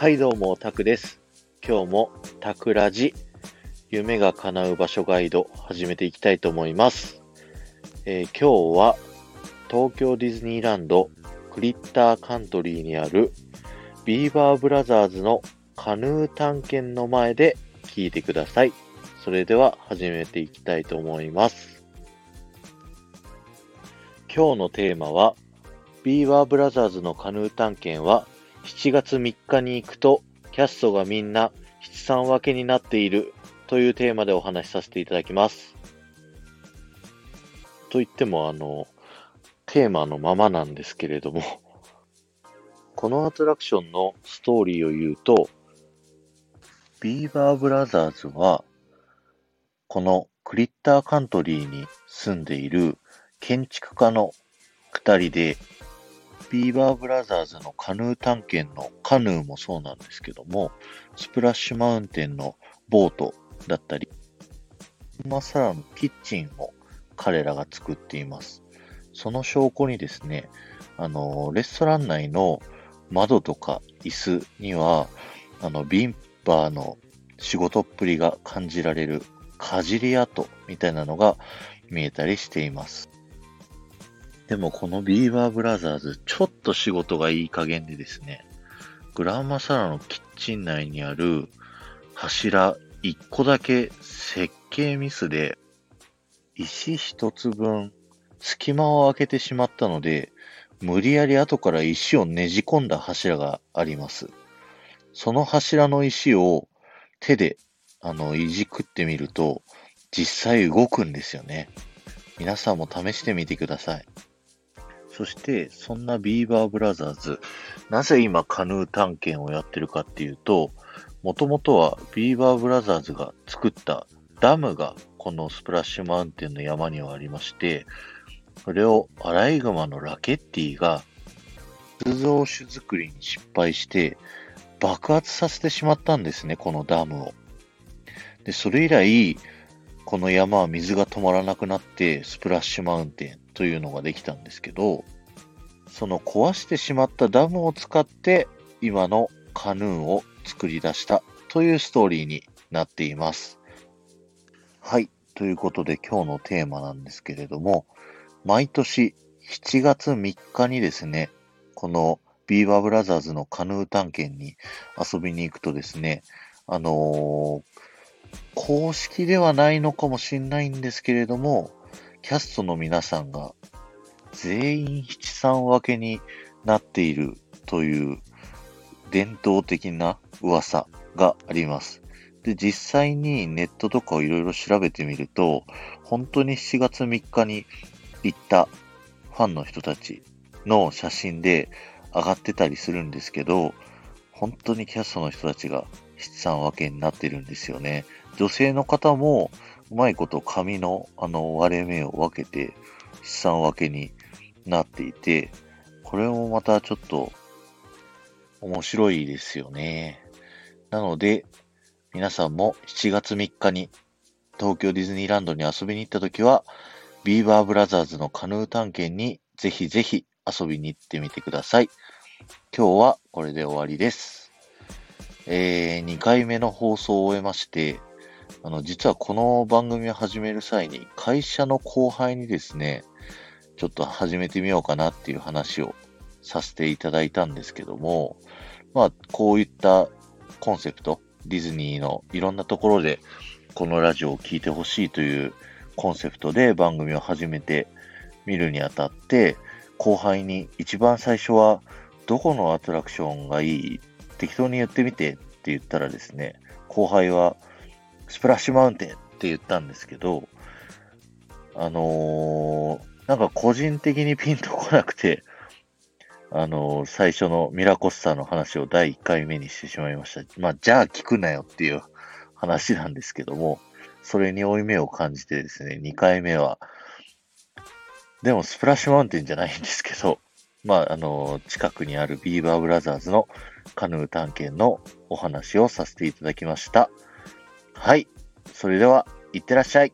はいどうも、タクです。今日もタクラジ、夢が叶う場所ガイド始めていきたいと思います。えー今日は東京ディズニーランドクリッターカントリーにあるビーバーブラザーズのカヌー探検の前で聞いてください。それでは始めていきたいと思います。今日のテーマはビーバーブラザーズのカヌー探検は7月3日に行くとキャストがみんな七三分けになっているというテーマでお話しさせていただきます。と言ってもあの、テーマのままなんですけれども、このアトラクションのストーリーを言うと、ビーバーブラザーズは、このクリッターカントリーに住んでいる建築家の二人で、ビーバーブラザーズのカヌー探検のカヌーもそうなんですけども、スプラッシュマウンテンのボートだったり、グランマサラのキッチンを彼らが作っています。その証拠にですね、あの、レストラン内の窓とか椅子には、あの、ビーバーの仕事っぷりが感じられるかじり跡みたいなのが見えたりしています。でもこのビーバーブラザーズ、ちょっと仕事がいい加減でですね、グランマサラのキッチン内にある柱一個だけ設計ミスで、石一つ分隙間を開けてしまったので、無理やり後から石をねじ込んだ柱があります。その柱の石を手で、あの、いじくってみると、実際動くんですよね。皆さんも試してみてください。そして、そんなビーバーブラザーズ、なぜ今カヌー探検をやってるかっていうと、もともとはビーバーブラザーズが作ったダムがこのスプラッシュマウンテンの山にはありまして、それをアライグマのラケッティが通造酒作りに失敗して爆発させてしまったんですね、このダムを。で、それ以来、この山は水が止まらなくなってスプラッシュマウンテンというのができたんですけど、その壊してしまったダムを使って今のカヌーを作り出したというストーリーになっています。はい。ということで今日のテーマなんですけれども、毎年7月3日にですね、このビーバーブラザーズのカヌー探検に遊びに行くとですね、あのー公式ではないのかもしれないんですけれども、キャストの皆さんが全員七三分けになっているという伝統的な噂があります。で、実際にネットとかをいろいろ調べてみると、本当に7月3日に行ったファンの人たちの写真で上がってたりするんですけど、本当にキャストの人たちが七三分けになってるんですよね。女性の方もうまいこと髪のあの割れ目を分けて七三分けになっていて、これもまたちょっと面白いですよね。なので、皆さんも7月3日に東京ディズニーランドに遊びに行った時は、ビーバーブラザーズのカヌー探検にぜひぜひ遊びに行ってみてください。今日はこれで終わりです。えー、2回目の放送を終えまして、あの、実はこの番組を始める際に、会社の後輩にですね、ちょっと始めてみようかなっていう話をさせていただいたんですけども、まあ、こういったコンセプト、ディズニーのいろんなところでこのラジオを聴いてほしいというコンセプトで番組を始めてみるにあたって、後輩に一番最初はどこのアトラクションがいい？適当に言ってみてって言ったらですね、後輩はスプラッシュマウンテンって言ったんですけど、あのーなんか個人的にピンとこなくて、あのー最初のミラコスタの話を第1回目にしてしまいました。まあ、じゃあ聞くなよっていう話なんですけども、それに負い目を感じてですね、2回目は、でもスプラッシュマウンテンじゃないんですけど、まあ、あの、近くにあるビーバーブラザーズのカヌー探検のお話をさせていただきました。はい。それでは、いってらっしゃい。